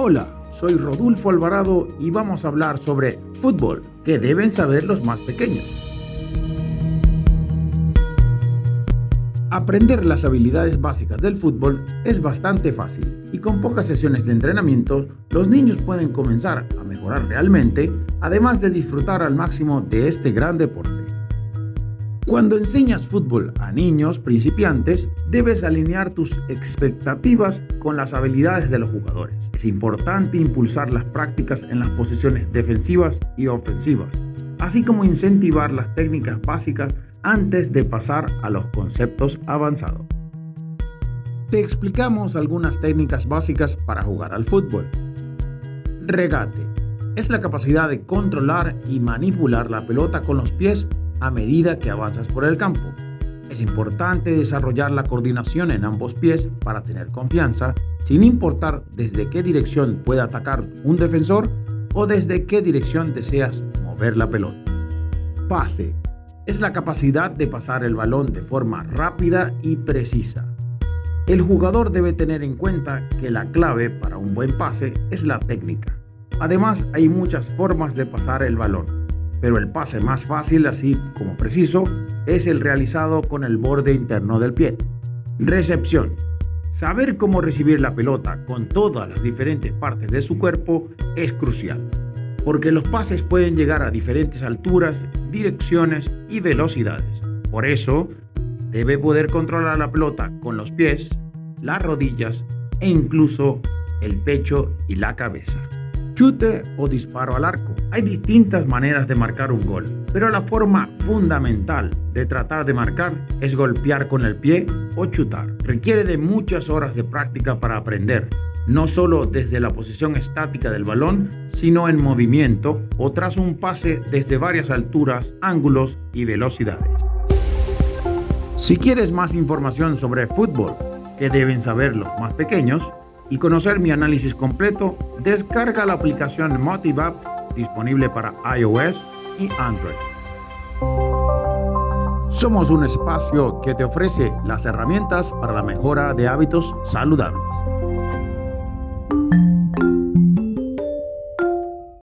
Hola, soy Rodolfo Alvarado y vamos a hablar sobre fútbol, que deben saber los más pequeños. Aprender las habilidades básicas del fútbol es bastante fácil y con pocas sesiones de entrenamiento los niños pueden comenzar a mejorar realmente, además de disfrutar al máximo de este gran deporte. Cuando enseñas fútbol a niños principiantes, debes alinear tus expectativas con las habilidades de los jugadores. Es importante impulsar las prácticas en las posiciones defensivas y ofensivas, así como incentivar las técnicas básicas antes de pasar a los conceptos avanzados. Te explicamos algunas técnicas básicas para jugar al fútbol. Regate. Es la capacidad de controlar y manipular la pelota con los pies a medida que avanzas por el campo. Es importante desarrollar la coordinación en ambos pies para tener confianza, sin importar desde qué dirección pueda atacar un defensor o desde qué dirección deseas mover la pelota. Pase es la capacidad de pasar el balón de forma rápida y precisa. El jugador debe tener en cuenta que la clave para un buen pase es la técnica. Además, hay muchas formas de pasar el balón, pero el pase más fácil, así como preciso, es el realizado con el borde interno del pie. Recepción. Saber cómo recibir la pelota con todas las diferentes partes de su cuerpo es crucial porque los pases pueden llegar a diferentes alturas, direcciones y velocidades. Por eso, debe poder controlar la pelota con los pies, las rodillas e incluso el pecho y la cabeza. Chute o disparo al arco. Hay distintas maneras de marcar un gol, pero la forma fundamental de tratar de marcar es golpear con el pie o chutar. Requiere de muchas horas de práctica para aprender no solo desde la posición estática del balón, sino en movimiento o tras un pase desde varias alturas, ángulos y velocidades. Si quieres más información sobre fútbol que deben saber los más pequeños y conocer mi análisis completo, descarga la aplicación MotiveApp disponible para iOS y Android. Somos un espacio que te ofrece las herramientas para la mejora de hábitos saludables.